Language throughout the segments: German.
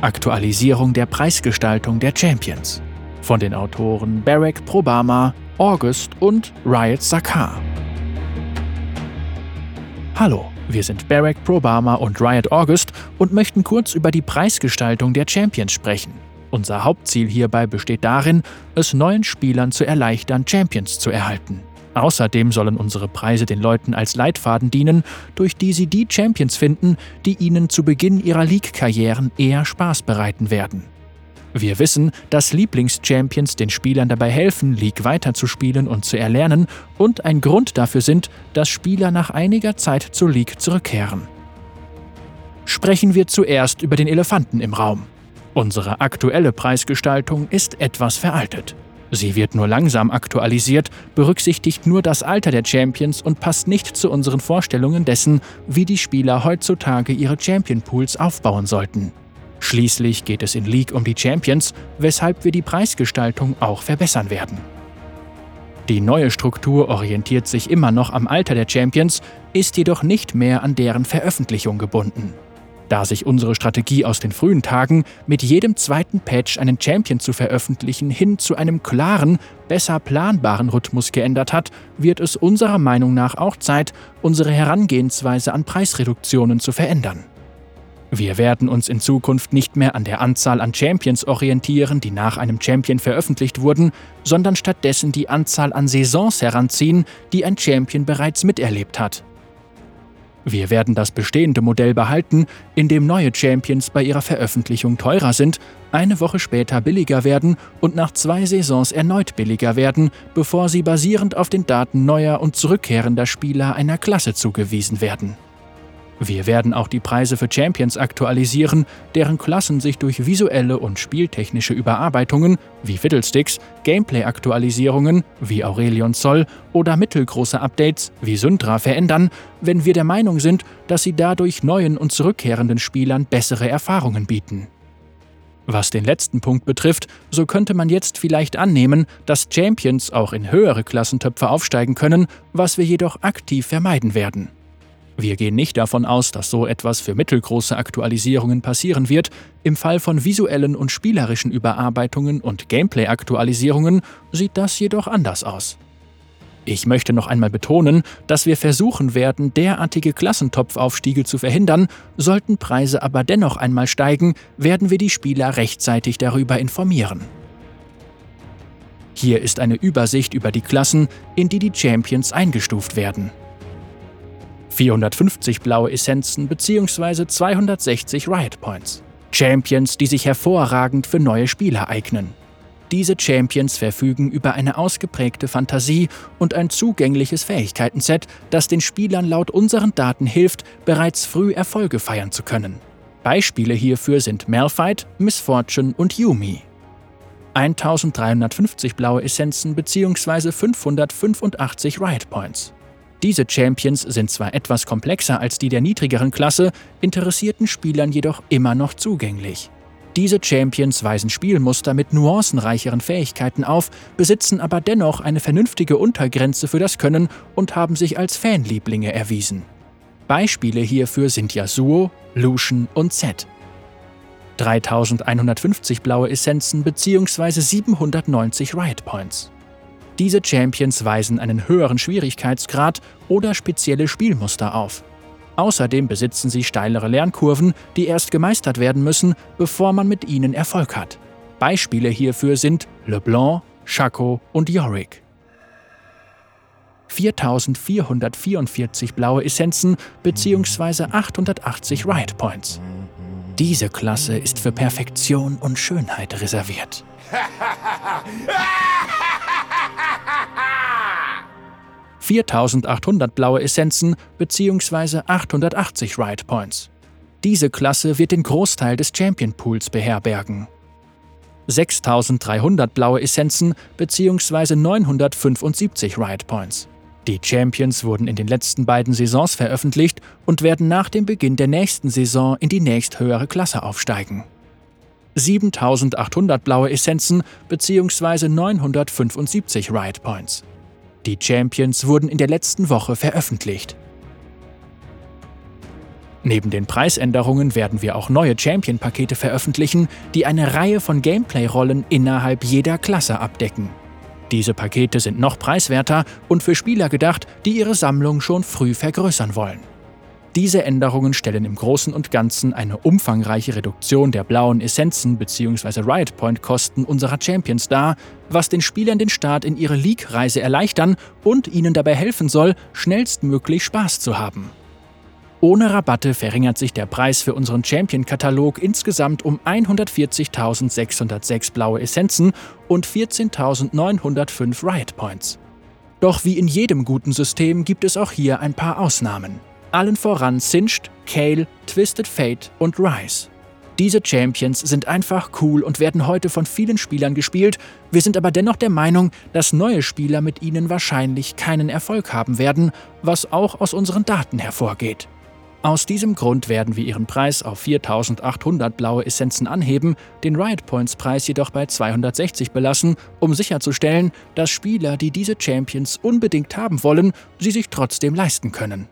Aktualisierung der Preisgestaltung der Champions von den Autoren Barack Probama, August und Riot Sakar. Hallo, wir sind Barack Probama und Riot August und möchten kurz über die Preisgestaltung der Champions sprechen. Unser Hauptziel hierbei besteht darin, es neuen Spielern zu erleichtern, Champions zu erhalten. Außerdem sollen unsere Preise den Leuten als Leitfaden dienen, durch die sie die Champions finden, die ihnen zu Beginn ihrer League-Karrieren eher Spaß bereiten werden. Wir wissen, dass Lieblings-Champions den Spielern dabei helfen, League weiterzuspielen und zu erlernen und ein Grund dafür sind, dass Spieler nach einiger Zeit zur League zurückkehren. Sprechen wir zuerst über den Elefanten im Raum. Unsere aktuelle Preisgestaltung ist etwas veraltet. Sie wird nur langsam aktualisiert, berücksichtigt nur das Alter der Champions und passt nicht zu unseren Vorstellungen dessen, wie die Spieler heutzutage ihre Champion Pools aufbauen sollten. Schließlich geht es in League um die Champions, weshalb wir die Preisgestaltung auch verbessern werden. Die neue Struktur orientiert sich immer noch am Alter der Champions, ist jedoch nicht mehr an deren Veröffentlichung gebunden. Da sich unsere Strategie aus den frühen Tagen, mit jedem zweiten Patch einen Champion zu veröffentlichen, hin zu einem klaren, besser planbaren Rhythmus geändert hat, wird es unserer Meinung nach auch Zeit, unsere Herangehensweise an Preisreduktionen zu verändern. Wir werden uns in Zukunft nicht mehr an der Anzahl an Champions orientieren, die nach einem Champion veröffentlicht wurden, sondern stattdessen die Anzahl an Saisons heranziehen, die ein Champion bereits miterlebt hat. Wir werden das bestehende Modell behalten, in dem neue Champions bei ihrer Veröffentlichung teurer sind, eine Woche später billiger werden und nach zwei Saisons erneut billiger werden, bevor sie basierend auf den Daten neuer und zurückkehrender Spieler einer Klasse zugewiesen werden. Wir werden auch die Preise für Champions aktualisieren, deren Klassen sich durch visuelle und spieltechnische Überarbeitungen wie Fiddlesticks, Gameplay-Aktualisierungen wie Aurelion Zoll oder mittelgroße Updates wie Syndra verändern, wenn wir der Meinung sind, dass sie dadurch neuen und zurückkehrenden Spielern bessere Erfahrungen bieten. Was den letzten Punkt betrifft, so könnte man jetzt vielleicht annehmen, dass Champions auch in höhere Klassentöpfe aufsteigen können, was wir jedoch aktiv vermeiden werden. Wir gehen nicht davon aus, dass so etwas für mittelgroße Aktualisierungen passieren wird. Im Fall von visuellen und spielerischen Überarbeitungen und Gameplay-Aktualisierungen sieht das jedoch anders aus. Ich möchte noch einmal betonen, dass wir versuchen werden, derartige Klassentopfaufstiege zu verhindern, sollten Preise aber dennoch einmal steigen, werden wir die Spieler rechtzeitig darüber informieren. Hier ist eine Übersicht über die Klassen, in die die Champions eingestuft werden. 450 blaue Essenzen bzw. 260 Riot Points. Champions, die sich hervorragend für neue Spieler eignen. Diese Champions verfügen über eine ausgeprägte Fantasie und ein zugängliches Fähigkeitenset, das den Spielern laut unseren Daten hilft, bereits früh Erfolge feiern zu können. Beispiele hierfür sind Malphite, Miss Fortune und Yumi. 1350 blaue Essenzen bzw. 585 Riot Points. Diese Champions sind zwar etwas komplexer als die der niedrigeren Klasse, interessierten Spielern jedoch immer noch zugänglich. Diese Champions weisen Spielmuster mit nuancenreicheren Fähigkeiten auf, besitzen aber dennoch eine vernünftige Untergrenze für das Können und haben sich als Fanlieblinge erwiesen. Beispiele hierfür sind Yasuo, Lucian und Zed. 3150 blaue Essenzen bzw. 790 Riot Points. Diese Champions weisen einen höheren Schwierigkeitsgrad oder spezielle Spielmuster auf. Außerdem besitzen sie steilere Lernkurven, die erst gemeistert werden müssen, bevor man mit ihnen Erfolg hat. Beispiele hierfür sind LeBlanc, Shaco und Yorick. 4444 blaue Essenzen bzw. 880 Riot Points. Diese Klasse ist für Perfektion und Schönheit reserviert. 4800 blaue Essenzen bzw. 880 Ride Points. Diese Klasse wird den Großteil des Champion Pools beherbergen. 6300 blaue Essenzen bzw. 975 Riot Points. Die Champions wurden in den letzten beiden Saisons veröffentlicht und werden nach dem Beginn der nächsten Saison in die nächsthöhere Klasse aufsteigen. 7800 blaue Essenzen bzw. 975 Riot Points. Die Champions wurden in der letzten Woche veröffentlicht. Neben den Preisänderungen werden wir auch neue Champion-Pakete veröffentlichen, die eine Reihe von Gameplay-Rollen innerhalb jeder Klasse abdecken. Diese Pakete sind noch preiswerter und für Spieler gedacht, die ihre Sammlung schon früh vergrößern wollen. Diese Änderungen stellen im Großen und Ganzen eine umfangreiche Reduktion der blauen Essenzen bzw. Riot Point Kosten unserer Champions dar, was den Spielern den Start in ihre League-Reise erleichtern und ihnen dabei helfen soll, schnellstmöglich Spaß zu haben. Ohne Rabatte verringert sich der Preis für unseren Champion-Katalog insgesamt um 140.606 blaue Essenzen und 14.905 Riot Points. Doch wie in jedem guten System gibt es auch hier ein paar Ausnahmen. Allen voran Singed, Kale, Twisted Fate und Rise. Diese Champions sind einfach cool und werden heute von vielen Spielern gespielt, wir sind aber dennoch der Meinung, dass neue Spieler mit ihnen wahrscheinlich keinen Erfolg haben werden, was auch aus unseren Daten hervorgeht. Aus diesem Grund werden wir ihren Preis auf 4800 blaue Essenzen anheben, den Riot Points Preis jedoch bei 260 belassen, um sicherzustellen, dass Spieler, die diese Champions unbedingt haben wollen, sie sich trotzdem leisten können.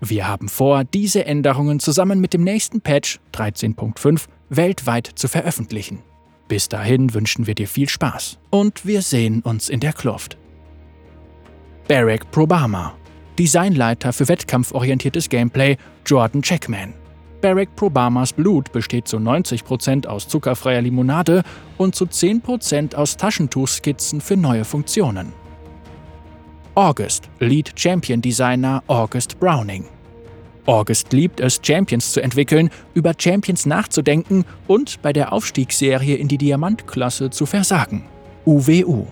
Wir haben vor, diese Änderungen zusammen mit dem nächsten Patch 13.5 weltweit zu veröffentlichen. Bis dahin wünschen wir dir viel Spaß und wir sehen uns in der Kluft. Barack Probama Designleiter für wettkampforientiertes Gameplay Jordan Checkman. Barack Probamas Blut besteht zu 90% aus zuckerfreier Limonade und zu 10% aus Taschentuchskizzen für neue Funktionen. August, Lead Champion Designer August Browning. August liebt es, Champions zu entwickeln, über Champions nachzudenken und bei der Aufstiegsserie in die Diamantklasse zu versagen. UWU.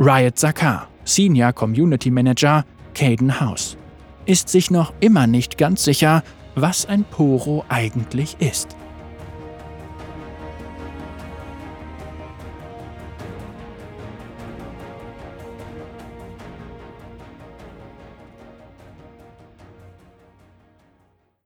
Riot Sakar, Senior Community Manager, Caden House, ist sich noch immer nicht ganz sicher, was ein Poro eigentlich ist.